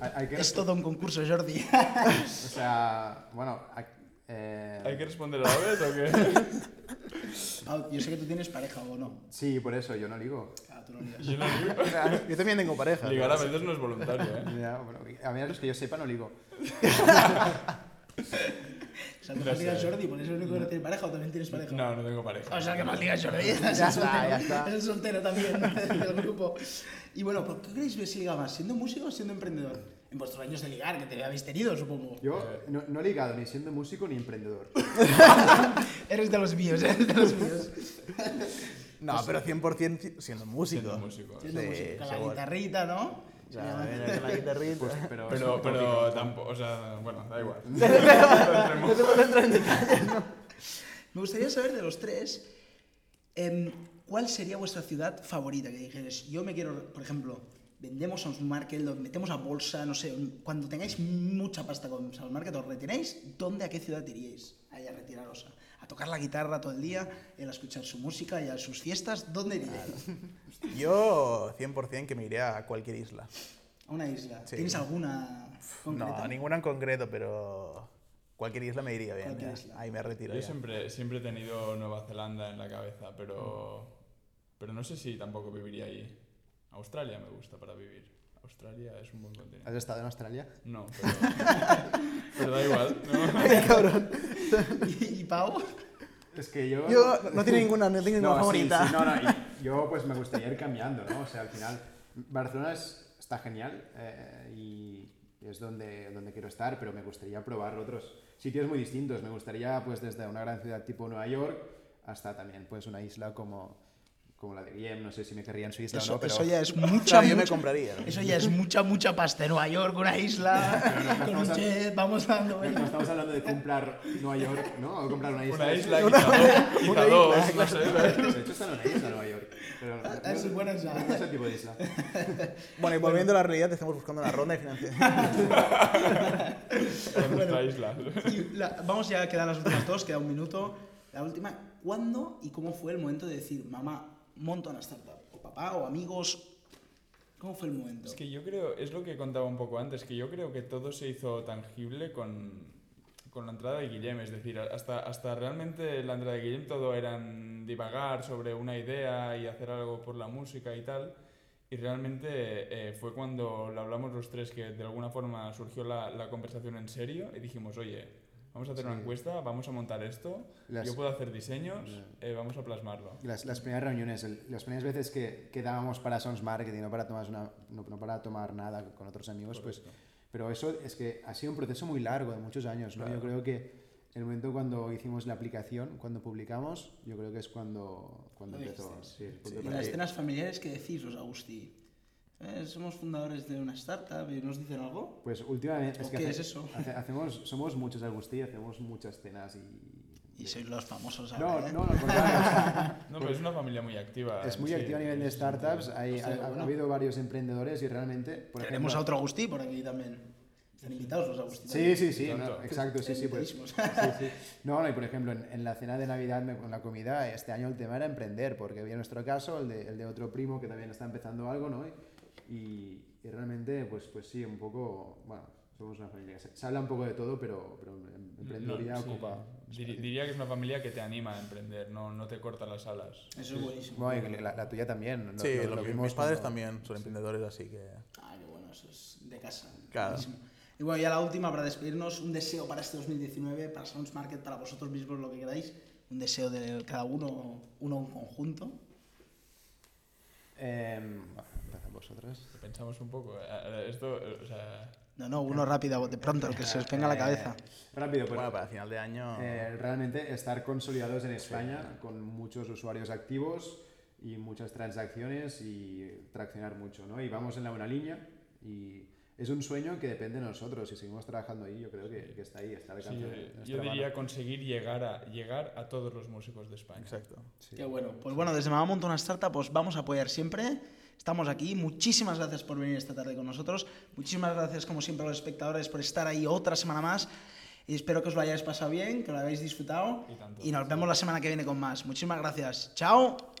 [SPEAKER 3] hay- hay que-
[SPEAKER 2] Es todo un concurso, Jordi.
[SPEAKER 3] O sea, bueno, hay- eh,
[SPEAKER 5] ¿Hay que responder a la vez o qué?
[SPEAKER 2] Yo sé que tú tienes pareja o no.
[SPEAKER 3] sí, por eso yo no ligo.
[SPEAKER 2] Ah, tú no ligas.
[SPEAKER 5] Yo no.
[SPEAKER 4] Yo también tengo pareja.
[SPEAKER 5] Ligar a veces no es voluntario, ¿eh?
[SPEAKER 3] Ya, bueno, a menos que yo sepa, no ligo.
[SPEAKER 2] O sea, tú ligas
[SPEAKER 5] sé.
[SPEAKER 2] Jordi, por eso es el único que no tiene pareja o también tienes pareja.
[SPEAKER 5] No, no tengo pareja.
[SPEAKER 2] O sea, que más ligas Jordi. Es el
[SPEAKER 4] está,
[SPEAKER 2] soltero,
[SPEAKER 4] ya está.
[SPEAKER 2] Es el soltero también del grupo. Y bueno, ¿por qué creéis que se liga más? ¿Siendo músico o siendo emprendedor? En vuestros años de ligar, que te habéis tenido, supongo.
[SPEAKER 3] Yo no, no he ligado ni siendo músico ni emprendedor.
[SPEAKER 2] Eres de los míos, eres de los míos.
[SPEAKER 4] No, pero 100% si- siendo músico.
[SPEAKER 5] Siendo músico.
[SPEAKER 2] Siendo
[SPEAKER 4] Sí,
[SPEAKER 2] músico. Con la guitarrita, ¿no?
[SPEAKER 4] Claro, viene con la guitarrita.
[SPEAKER 3] Pues, pero
[SPEAKER 5] Pero, tampoco, o sea, bueno, da igual.
[SPEAKER 2] Me gustaría saber de los tres, em, ¿cuál sería vuestra ciudad favorita? Que dijeras, yo me quiero, por ejemplo, vendemos a un market, lo metemos a bolsa, no sé, cuando tengáis mucha pasta con Sound Market, os retiráis, ¿dónde, a qué ciudad iríais? Ahí a retiraros, a, a tocar la guitarra todo el día, a escuchar su música y a sus fiestas, ¿dónde iríais?
[SPEAKER 4] Yo 100% que me iré a cualquier isla.
[SPEAKER 2] A una isla.
[SPEAKER 4] Sí.
[SPEAKER 2] ¿Tienes alguna concreta?
[SPEAKER 4] No, ninguna en concreto, pero cualquier isla me iría bien.
[SPEAKER 2] Isla.
[SPEAKER 4] Ahí me retiro
[SPEAKER 5] Yo
[SPEAKER 4] ya.
[SPEAKER 5] siempre, siempre he tenido Nueva Zelanda en la cabeza, pero, pero no sé si tampoco viviría ahí. Australia me gusta para vivir. Australia es un buen continente.
[SPEAKER 3] ¿Has estado en Australia?
[SPEAKER 5] No, pero, pero da igual. ¿no?
[SPEAKER 2] ¿Y, y Pau?
[SPEAKER 3] Es que yo...
[SPEAKER 4] Yo no tengo ninguna, no tengo ninguna
[SPEAKER 3] No, sí,
[SPEAKER 4] favorita.
[SPEAKER 3] sí, no, no, y yo pues me gustaría ir cambiando, ¿no? O sea, al final, Barcelona es- está genial eh, y es donde, donde quiero estar, pero me gustaría probar otros sitios muy distintos. Me gustaría, pues, desde una gran ciudad tipo Nueva York hasta también, pues, una isla como, como la de Guillem. No sé si me querría en su isla o
[SPEAKER 2] Eso,
[SPEAKER 3] no, pero...
[SPEAKER 2] eso ya es mucha,
[SPEAKER 4] Claro, yo me compraría. ¿no?
[SPEAKER 2] Eso ya es mucha, mucha pasta. Nueva York, una isla, con un jet, vamos dando
[SPEAKER 3] No, no estamos hablando de comprar Nueva York, ¿no? O comprar una isla.
[SPEAKER 5] Una isla,
[SPEAKER 3] De
[SPEAKER 5] quizá dos, quizá dos, no sé. ¿sabes?
[SPEAKER 3] hecho, está en una isla Nueva York. Pero no,
[SPEAKER 2] Ah, sí, bueno, esa.
[SPEAKER 3] no es el tipo de isla.
[SPEAKER 4] Bueno, y volviendo a la realidad, estamos buscando una ronda de financiación.
[SPEAKER 5] En nuestra isla.
[SPEAKER 2] Y la- vamos ya a quedar las últimas dos, queda un minuto. La última, ¿cuándo y cómo fue el momento de decir, mamá, monto una startup? O papá, o amigos. ¿Cómo fue el momento?
[SPEAKER 5] Es que yo creo, es lo que contaba un poco antes, que yo creo que todo se hizo tangible con, con la entrada de Guillem, es decir, hasta, hasta realmente la entrada de Guillem todo eran divagar sobre una idea y hacer algo por la música y tal. Y realmente eh, fue cuando lo hablamos los tres que de alguna forma surgió la, la conversación en serio y dijimos, oye, vamos a hacer una
[SPEAKER 3] Sí.
[SPEAKER 5] encuesta, vamos a montar esto,
[SPEAKER 3] Las-
[SPEAKER 5] yo puedo hacer diseños, eh, vamos a plasmarlo.
[SPEAKER 3] Las, las primeras reuniones, el- las primeras veces que quedábamos para Sons Marketing, no para tomar, una, no, no para tomar nada con otros amigos, pues, pero eso es que ha sido un proceso muy largo, de muchos años. ¿no? Yo creo que el momento cuando hicimos la aplicación, cuando publicamos, yo creo que es cuando, cuando empezó. Sí, punto
[SPEAKER 2] Y las
[SPEAKER 3] partida.
[SPEAKER 2] cenas familiares, ¿qué decís Agustí? Eh, somos fundadores de una startup y nos dicen algo.
[SPEAKER 3] Pues últimamente
[SPEAKER 2] ¿O
[SPEAKER 3] es que
[SPEAKER 2] qué
[SPEAKER 3] hace-
[SPEAKER 2] es eso?
[SPEAKER 3] hace- hacemos, somos muchos Agustí, hacemos muchas cenas y...
[SPEAKER 2] Y sois los famosos
[SPEAKER 3] No,
[SPEAKER 2] ahora, ¿eh?
[SPEAKER 3] no, al contrario, o sea,
[SPEAKER 5] No, pero es una familia muy activa.
[SPEAKER 3] es muy
[SPEAKER 5] sí,
[SPEAKER 3] activa a nivel de startups, hay, ha, ha
[SPEAKER 2] bueno.
[SPEAKER 3] habido varios emprendedores y realmente... Por
[SPEAKER 2] Tenemos
[SPEAKER 3] ejemplo-
[SPEAKER 2] a otro Agustí por aquí también. Están invitados los Agustí.
[SPEAKER 3] Sí, sí, sí, no, exacto, sí, sí, pues, sí, sí. No, no, y por ejemplo, en, en la cena de Navidad con la comida, este año el tema era emprender, porque había nuestro caso, el de, el de otro primo que también está empezando algo, ¿no? Y, y realmente, pues, pues sí, un poco, bueno, somos una familia que se, se habla un poco de todo, pero, pero em- emprendedoría
[SPEAKER 5] No, sí.
[SPEAKER 3] ocupa...
[SPEAKER 5] Diri- diría que es una familia que te anima a emprender, no, no te corta las alas.
[SPEAKER 2] Eso es buenísimo.
[SPEAKER 3] Bueno, y la, la tuya también. lo-
[SPEAKER 4] Sí,
[SPEAKER 3] lo-
[SPEAKER 4] lo
[SPEAKER 3] lo
[SPEAKER 4] mis padres
[SPEAKER 3] cuando-
[SPEAKER 4] también son emprendedores, así que...
[SPEAKER 2] Ah, qué bueno, eso es de casa.
[SPEAKER 4] Claro.
[SPEAKER 2] Buenísimo. Y bueno, ya la última para despedirnos, un deseo para este 2019, para Sounds Market, para vosotros mismos, lo que queráis. Un deseo de cada uno, uno en conjunto.
[SPEAKER 3] Em, vosotros.
[SPEAKER 5] Pensamos un poco. Esto, o sea,
[SPEAKER 2] No, no, uno rápido, de pronto, el que se os venga a la cabeza.
[SPEAKER 3] Eh, rápido, pues
[SPEAKER 4] Bueno, para final de año...
[SPEAKER 3] Eh, realmente estar consolidados en España con muchos usuarios activos y muchas transacciones y traccionar mucho, ¿no? Y vamos en la buena línea y es un sueño que depende de nosotros. Si seguimos trabajando ahí, yo creo que, que está ahí, está
[SPEAKER 5] sí, yo- yo
[SPEAKER 3] mano.
[SPEAKER 5] diría conseguir llegar a, llegar a todos los músicos de España.
[SPEAKER 4] Exacto.
[SPEAKER 3] Sí.
[SPEAKER 2] Qué bueno. Pues bueno, desde Mamá Monta una Startup os vamos a apoyar siempre. Estamos aquí. Muchísimas gracias por venir esta tarde con nosotros. Muchísimas gracias, como siempre, a los espectadores por estar ahí otra semana más. Y espero que os lo hayáis pasado bien, que lo hayáis disfrutado.
[SPEAKER 5] Y tanto.
[SPEAKER 2] Y nos vemos la semana que viene con más. Muchísimas gracias. Chao.